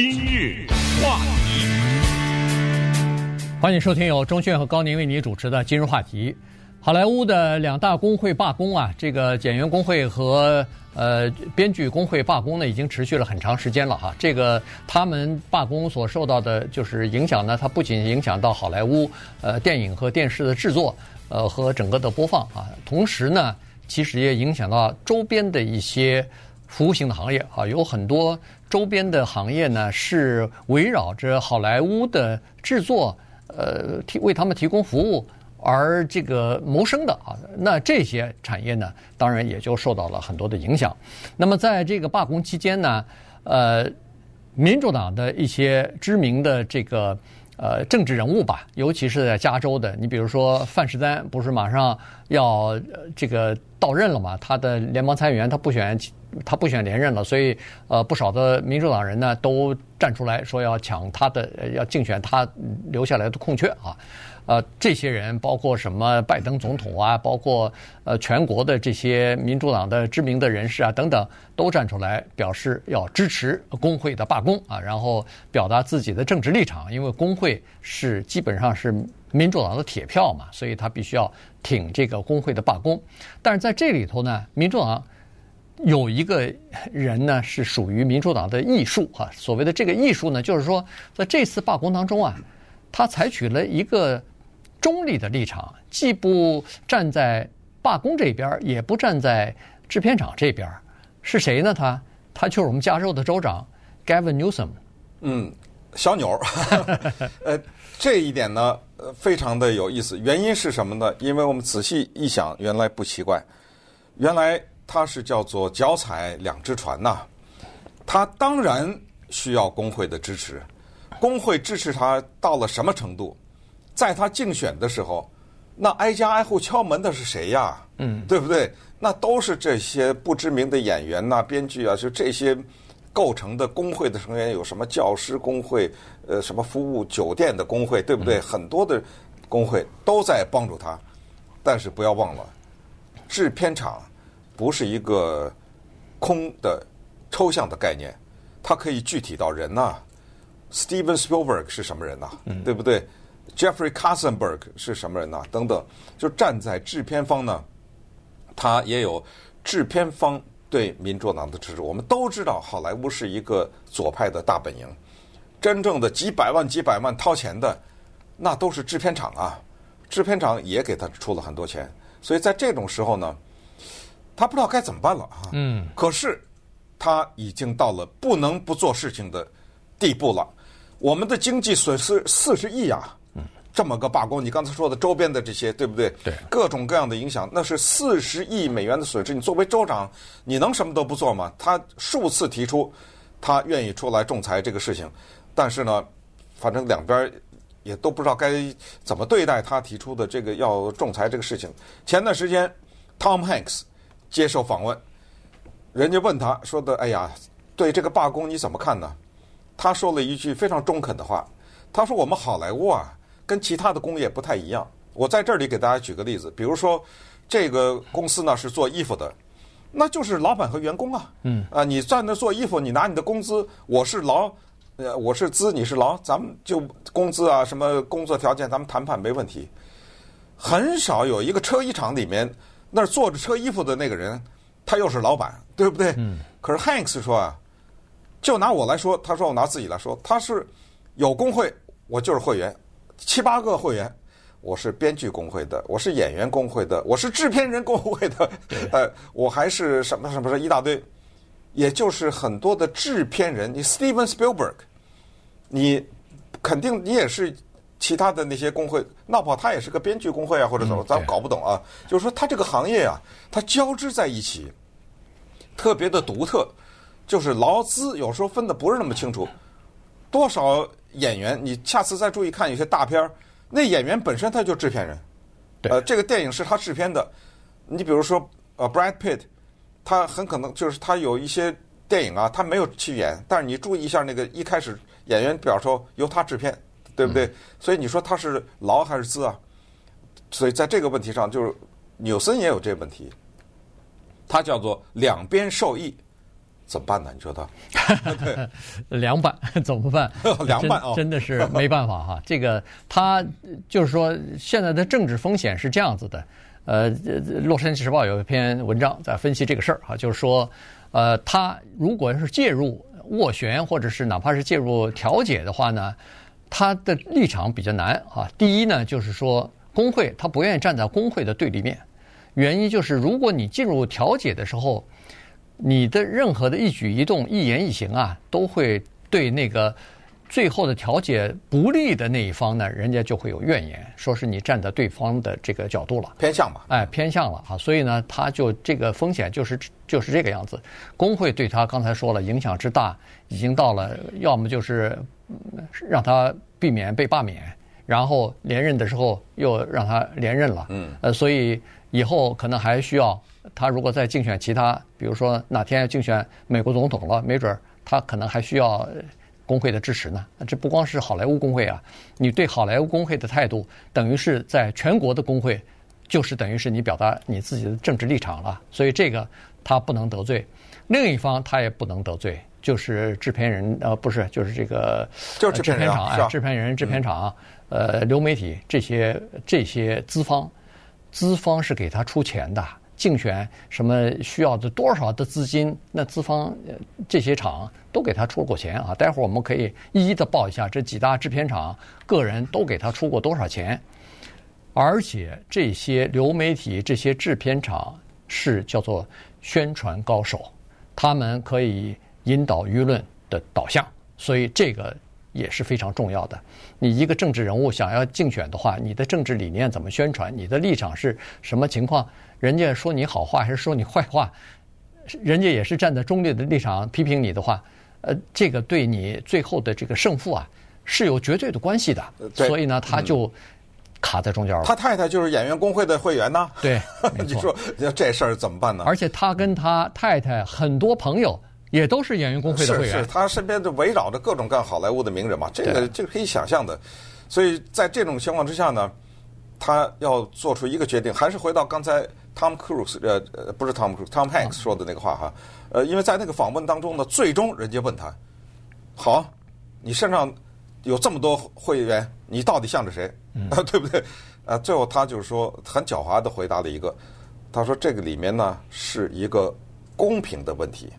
今日话题，欢迎收听由钟炫和高宁为你主持的今日话题。好莱坞的两大工会罢工啊，这个演员工会和呃编剧工会罢工呢，已经持续了很长时间了哈。这个他们罢工所受到的就是影响呢，它不仅影响到好莱坞呃电影和电视的制作，呃和整个的播放啊，同时呢，其实也影响到周边的一些服务性的行业啊，有很多周边的行业呢是围绕着好莱坞的制作，呃提为他们提供服务。而这个谋生的啊，那这些产业呢，当然也就受到了很多的影响。那么在这个罢工期间呢，呃，民主党的一些知名的这个呃政治人物吧，尤其是在加州的，你比如说范士丹，不是马上要这个到任了嘛？他的联邦参议员他不选，他不选连任了，所以呃不少的民主党人呢都站出来说要抢他的，要竞选他留下来的空缺啊。呃，这些人包括什么拜登总统啊，包括呃全国的这些民主党的知名的人士啊等等，都站出来表示要支持工会的罢工啊，然后表达自己的政治立场，因为工会是基本上是民主党的铁票嘛，所以他必须要挺这个工会的罢工。但是在这里头呢，民主党有一个人呢是属于民主党的艺术啊，所谓的这个艺术呢，就是说在这次罢工当中啊，他采取了一个。中立的立场，既不站在罢工这边，也不站在制片厂这边，是谁呢？他他就是我们加州的州长 Gavin Newsom。嗯，小纽。呃，这一点呢，呃，非常的有意思。原因是什么呢？因为我们仔细一想，原来不奇怪，原来他是叫做脚踩两只船呐。他当然需要工会的支持，工会支持他到了什么程度？在他竞选的时候，那挨家挨户敲门的是谁呀？嗯，对不对？那都是这些不知名的演员呐、编剧啊，就这些构成的工会的成员，有什么教师工会，呃，什么服务酒店的工会，对不对？很多的工会都在帮助他。但是不要忘了，制片厂不是一个空的抽象的概念，它可以具体到人呐。Steven Spielberg 是什么人呐？嗯，对不对？Jeffrey Katzenberg 是什么人呢？等等，就站在制片方呢，他也有制片方对民主党的支持。我们都知道，好莱坞是一个左派的大本营，真正的几百万、几百万掏钱的，那都是制片厂啊。制片厂也给他出了很多钱，所以在这种时候呢，他不知道该怎么办了啊。嗯。可是他已经到了不能不做事情的地步了。我们的经济损失四十亿啊。这么个罢工，你刚才说的周边的这些，对不对？对，各种各样的影响，那是四十亿美元的损失。你作为州长，你能什么都不做吗？他数次提出，他愿意出来仲裁这个事情，但是呢，反正两边也都不知道该怎么对待他提出的这个要仲裁这个事情。前段时间，Tom Hanks 接受访问，人家问他说的：“哎呀，对这个罢工你怎么看呢？”他说了一句非常中肯的话，他说：“我们好莱坞啊。”跟其他的工业不太一样。我在这里给大家举个例子，比如说，这个公司呢是做衣服的，那就是老板和员工啊。嗯。啊，你在那做衣服，你拿你的工资，我是劳，呃，我是资，你是劳，咱们就工资啊，什么工作条件，咱们谈判没问题。很少有一个车衣厂里面那儿做着车衣服的那个人，他又是老板，对不对？嗯。可是 Hanks 说啊，就拿我来说，他说我拿自己来说，他是有工会，我就是会员。七八个会员，我是编剧工会的，我是演员工会的，我是制片人工会的，呃，我还是什么什么什么一大堆，也就是很多的制片人。你 Steven Spielberg，你肯定你也是其他的那些工会，闹不好他也是个编剧工会啊，或者怎么，咱搞不懂啊。就是说他这个行业啊，它交织在一起，特别的独特，就是劳资有时候分的不是那么清楚，多少。演员，你下次再注意看有些大片儿，那演员本身他就制片人，呃，这个电影是他制片的。你比如说，呃，Brad Pitt，他很可能就是他有一些电影啊，他没有去演，但是你注意一下那个一开始演员表说由他制片，对不对？嗯、所以你说他是劳还是资啊？所以在这个问题上，就是纽森也有这个问题，他叫做两边受益，怎么办呢？你说他 凉拌怎么办？凉拌啊，真的是没办法哈。这个他就是说，现在的政治风险是这样子的。呃，《洛杉矶时报》有一篇文章在分析这个事儿哈，就是说，呃，他如果是介入斡旋，或者是哪怕是介入调解的话呢，他的立场比较难啊。第一呢，就是说工会他不愿意站在工会的对立面，原因就是如果你进入调解的时候。你的任何的一举一动、一言一行啊，都会对那个最后的调解不利的那一方呢，人家就会有怨言，说是你站在对方的这个角度了，偏向吧？哎，偏向了啊，所以呢，他就这个风险就是就是这个样子。工会对他刚才说了，影响之大，已经到了要么就是让他避免被罢免，然后连任的时候又让他连任了，嗯，呃，所以以后可能还需要。他如果再竞选其他，比如说哪天要竞选美国总统了，没准儿他可能还需要工会的支持呢。这不光是好莱坞工会啊，你对好莱坞工会的态度，等于是在全国的工会，就是等于是你表达你自己的政治立场了。所以这个他不能得罪，另一方他也不能得罪，就是制片人呃不是，就是这个就是制片厂啊，制片人、制片厂、呃流媒体这些这些资方，资方是给他出钱的。竞选什么需要的多少的资金？那资方这些厂都给他出过钱啊！待会儿我们可以一一的报一下这几大制片厂个人都给他出过多少钱。而且这些流媒体这些制片厂是叫做宣传高手，他们可以引导舆论的导向，所以这个也是非常重要的。你一个政治人物想要竞选的话，你的政治理念怎么宣传？你的立场是什么情况？人家说你好话还是说你坏话，人家也是站在中立的立场批评你的话，呃，这个对你最后的这个胜负啊是有绝对的关系的。所以呢，他就卡在中间了。他太太就是演员工会的会员呢。对，你说这事儿怎么办呢？而且他跟他太太很多朋友也都是演员工会的会员。是是，他身边就围绕着各种各样好莱坞的名人嘛，这个这个可以想象的。所以在这种情况之下呢，他要做出一个决定，还是回到刚才。Tom Cruise，呃呃，不是 Tom Cruise，Tom Hanks 说的那个话哈，呃，因为在那个访问当中呢，最终人家问他，好，你身上有这么多会员，你到底向着谁？啊，对不对？啊，最后他就是说很狡猾的回答了一个，他说这个里面呢是一个公平的问题，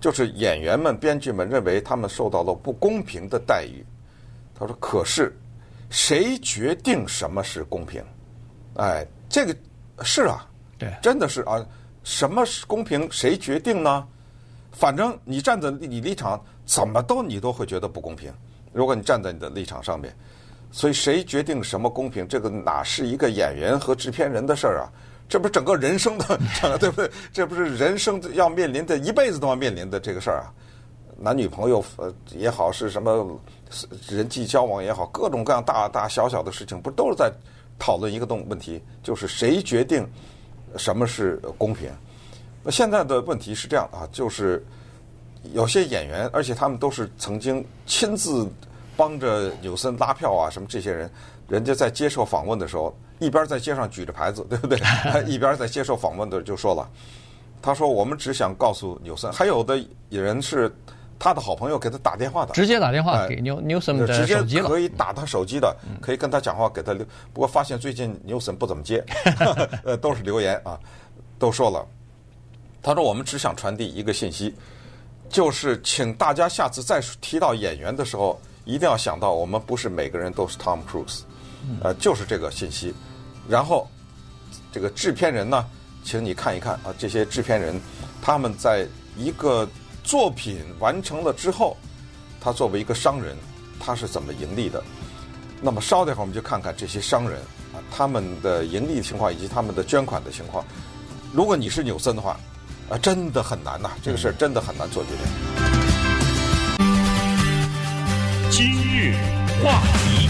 就是演员们、编剧们认为他们受到了不公平的待遇。他说，可是谁决定什么是公平？哎，这个是啊。对，真的是啊，什么是公平？谁决定呢？反正你站在你立场，怎么都你都会觉得不公平。如果你站在你的立场上面，所以谁决定什么公平？这个哪是一个演员和制片人的事儿啊？这不是整个人生的，对不对？这不是人生要面临的一辈子都要面临的这个事儿啊。男女朋友呃也好，是什么人际交往也好，各种各样大大小小的事情，不都是在讨论一个动问题？就是谁决定？什么是公平？那现在的问题是这样啊，就是有些演员，而且他们都是曾经亲自帮着纽森拉票啊，什么这些人，人家在接受访问的时候，一边在街上举着牌子，对不对？一边在接受访问的就说了，他说：“我们只想告诉纽森，还有的人是他的好朋友给他打电话的，直接打电话给纽纽森的手机了，直接可以打他手机的，可以跟他讲话，给他留。不过发现最近纽森不怎么接，呃，都是留言啊。”都说了，他说：“我们只想传递一个信息，就是请大家下次再提到演员的时候，一定要想到我们不是每个人都是 Tom Cruise，呃，就是这个信息。然后这个制片人呢，请你看一看啊，这些制片人他们在一个作品完成了之后，他作为一个商人，他是怎么盈利的？那么稍等会儿我们就看看这些商人啊，他们的盈利情况以及他们的捐款的情况。”如果你是纽森的话，啊，真的很难呐，这个事儿真的很难做决定。今日话题，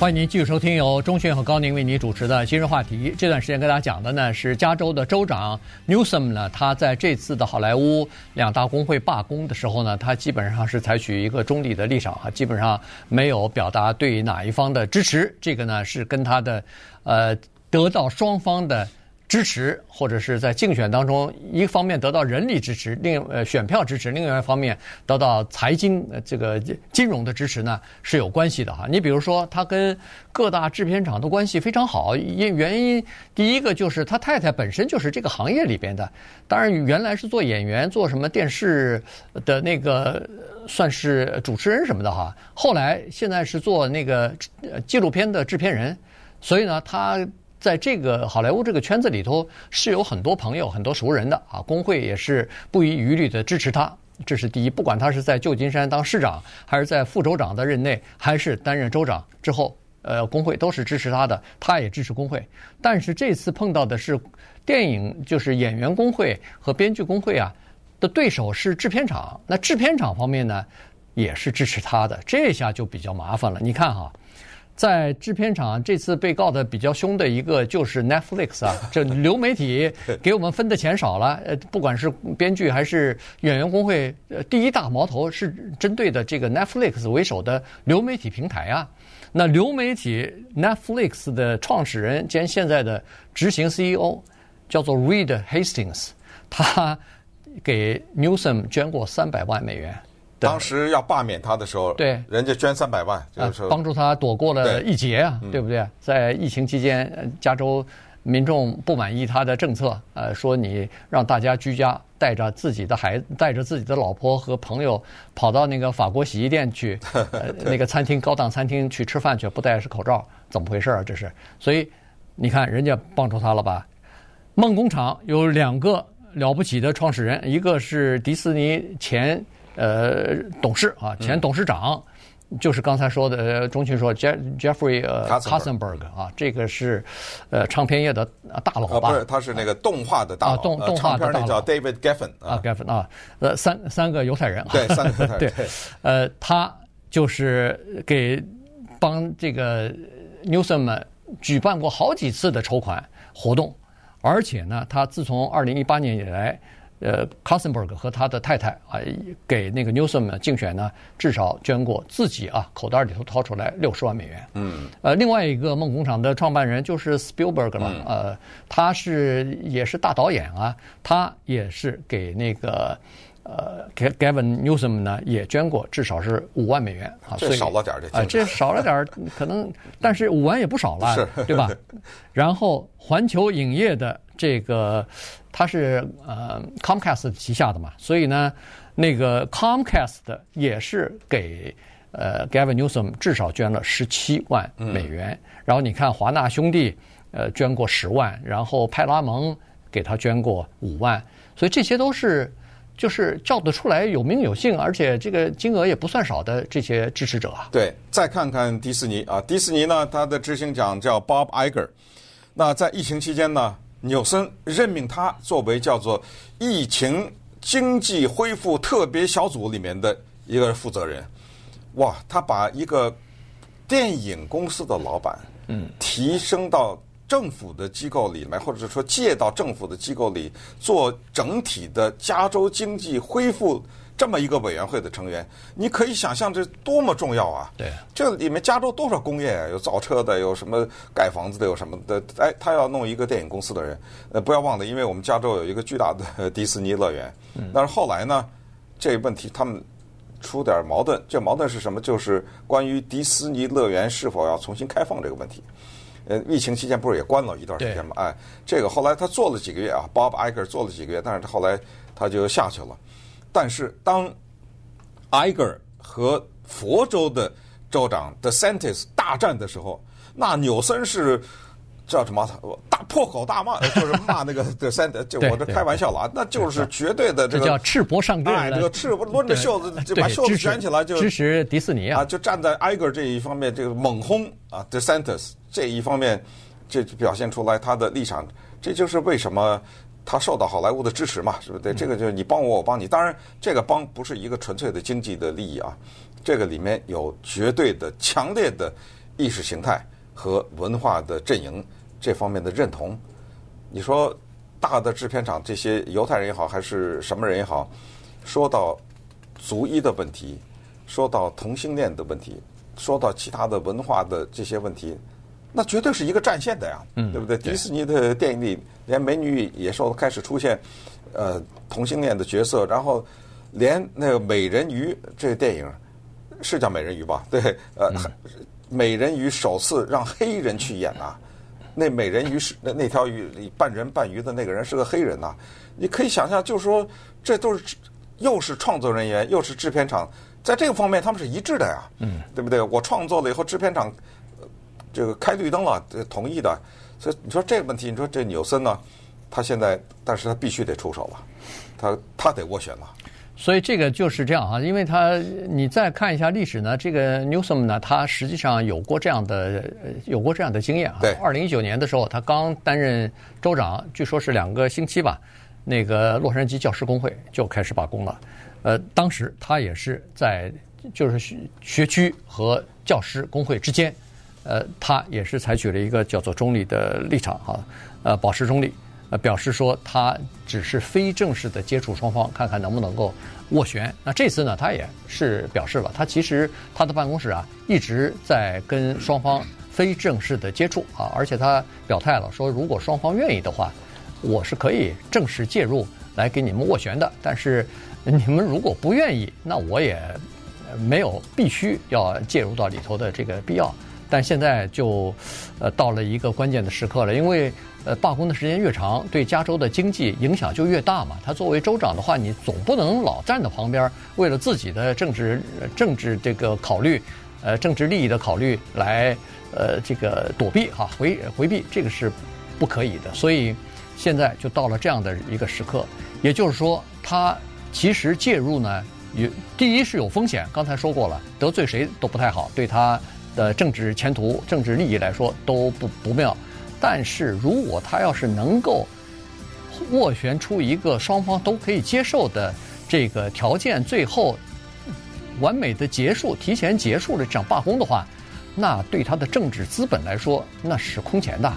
欢迎您继续收听由钟迅和高宁为您主持的《今日话题》。这段时间跟大家讲的呢是加州的州长 Newsom 呢，他在这次的好莱坞两大工会罢工的时候呢，他基本上是采取一个中立的立场啊，基本上没有表达对哪一方的支持。这个呢是跟他的呃得到双方的。支持，或者是在竞选当中，一方面得到人力支持，另呃选票支持，另外一方面得到财经呃这个金融的支持呢，是有关系的哈。你比如说，他跟各大制片厂的关系非常好，因原因第一个就是他太太本身就是这个行业里边的，当然原来是做演员，做什么电视的那个算是主持人什么的哈，后来现在是做那个纪录片的制片人，所以呢他。在这个好莱坞这个圈子里头，是有很多朋友、很多熟人的啊。工会也是不遗余力的支持他，这是第一。不管他是在旧金山当市长，还是在副州长的任内，还是担任州长之后，呃，工会都是支持他的，他也支持工会。但是这次碰到的是电影，就是演员工会和编剧工会啊的对手是制片厂。那制片厂方面呢，也是支持他的，这下就比较麻烦了。你看哈。在制片厂这次被告的比较凶的一个就是 Netflix 啊，这流媒体给我们分的钱少了，呃，不管是编剧还是演员工会，呃，第一大矛头是针对的这个 Netflix 为首的流媒体平台啊。那流媒体 Netflix 的创始人兼现在的执行 CEO 叫做 Reed Hastings，他给 Newsom 捐过三百万美元。当时要罢免他的时候，对，人家捐三百万，就是说帮助他躲过了一劫啊，对，对不对？在疫情期间，加州民众不满意他的政策，呃，说你让大家居家，带着自己的孩子，带着自己的老婆和朋友，跑到那个法国洗衣店去，呃，那个餐厅高档餐厅去吃饭去，不戴是口罩，怎么回事啊？这是，所以你看人家帮助他了吧？梦工厂有两个了不起的创始人，一个是迪士尼前。呃，董事啊，前董事长，嗯、就是刚才说的，钟迅说，Jeff Jeffrey 呃 Katzenberg 啊，这个是呃唱片业的大佬吧？啊、不是，他是那个动画的大佬，啊、动动画的大佬叫 David Geffen 啊，Geffen 啊，呃，三三个犹太人，对，三个犹太人，对，呃，他就是给帮这个 Newsom 举办过好几次的筹款活动，而且呢，他自从二零一八年以来。呃 c o s e n b e r g 和他的太太啊，给那个 Newsom 竞选呢，至少捐过自己啊口袋里头掏出来六十万美元。嗯，呃，另外一个梦工厂的创办人就是 Spielberg 了，嗯、呃，他是也是大导演啊，他也是给那个呃 Gavin Newsom 呢也捐过至少是五万美元啊，这少了点这啊，这少了点可能，但是五万也不少了，对吧？然后环球影业的这个。它是呃 Comcast 旗下的嘛，所以呢，那个 Comcast 也是给呃 Gavin Newsom 至少捐了十七万美元。嗯、然后你看华纳兄弟呃捐过十万，然后派拉蒙给他捐过五万，所以这些都是就是叫得出来有名有姓，而且这个金额也不算少的这些支持者啊。对，再看看迪士尼啊，迪士尼呢，他的执行长叫 Bob Iger，那在疫情期间呢，纽森任命他作为叫做疫情经济恢复特别小组里面的一个负责人，哇，他把一个电影公司的老板，嗯，提升到政府的机构里面，或者是说借到政府的机构里做整体的加州经济恢复。这么一个委员会的成员，你可以想象这多么重要啊！对，这里面加州多少工业啊？有造车的，有什么盖房子的，有什么的？哎，他要弄一个电影公司的人，呃，不要忘了，因为我们加州有一个巨大的迪士尼乐园。嗯。但是后来呢，这个问题他们出点矛盾。这矛盾是什么？就是关于迪士尼乐园是否要重新开放这个问题。呃，疫情期间不是也关了一段时间吗？哎，这个后来他做了几个月啊，Bob Iger 做了几个月，但是他后来他就下去了。但是当 Iger 和佛州的州长 DeSantis 大战的时候，那纽森是叫什么？大破口大骂，就是骂那个 DeSantis，就我这开玩笑了啊，那就是绝对的这个叫赤膊上阵，哎，这个赤膊抡着袖子就把袖子卷起来就支持迪士尼啊，就站在挨个这一方面，这个猛轰啊 DeSantis 这一方面，这表现出来他的立场，这就是为什么。他受到好莱坞的支持嘛，是不是？对，这个就是你帮我，我帮你。当然，这个帮不是一个纯粹的经济的利益啊，这个里面有绝对的强烈的意识形态和文化的阵营这方面的认同。你说大的制片厂这些犹太人也好，还是什么人也好，说到族裔的问题，说到同性恋的问题，说到其他的文化的这些问题，那绝对是一个战线的呀，嗯，对不对？迪士尼的电影里，连美女野兽开始出现，呃，同性恋的角色，然后连那个美人鱼这个电影是叫美人鱼吧？对，呃，嗯、美人鱼首次让黑人去演啊，那美人鱼是那那条鱼里半人半鱼的那个人是个黑人呐、啊，你可以想象，就是说这都是又是创作人员又是制片厂，在这个方面他们是一致的呀，嗯，对不对？我创作了以后，制片厂。这个开绿灯了，同意的，所以你说这个问题，你说这纽森呢，他现在，但是他必须得出手了，他他得斡旋了。所以这个就是这样啊，因为他你再看一下历史呢，这个纽森呢，他实际上有过这样的有过这样的经验啊。对。二零一九年的时候，他刚担任州长，据说是两个星期吧，那个洛杉矶教师工会就开始罢工了。呃，当时他也是在就是学学区和教师工会之间。呃，他也是采取了一个叫做中立的立场哈，呃，保持中立，表示说他只是非正式的接触双方，看看能不能够斡旋。那这次呢，他也是表示了，他其实他的办公室啊一直在跟双方非正式的接触啊，而且他表态了，说如果双方愿意的话，我是可以正式介入来给你们斡旋的。但是你们如果不愿意，那我也没有必须要介入到里头的这个必要。但现在就，呃，到了一个关键的时刻了，因为呃，罢工的时间越长，对加州的经济影响就越大嘛。他作为州长的话，你总不能老站在旁边，为了自己的政治政治这个考虑，呃，政治利益的考虑来呃这个躲避哈，回回避，这个是不可以的。所以现在就到了这样的一个时刻，也就是说，他其实介入呢，有第一是有风险，刚才说过了，得罪谁都不太好，对他。的政治前途、政治利益来说都不不妙，但是如果他要是能够斡旋出一个双方都可以接受的这个条件，最后完美的结束、提前结束了这场罢工的话，那对他的政治资本来说那是空前的。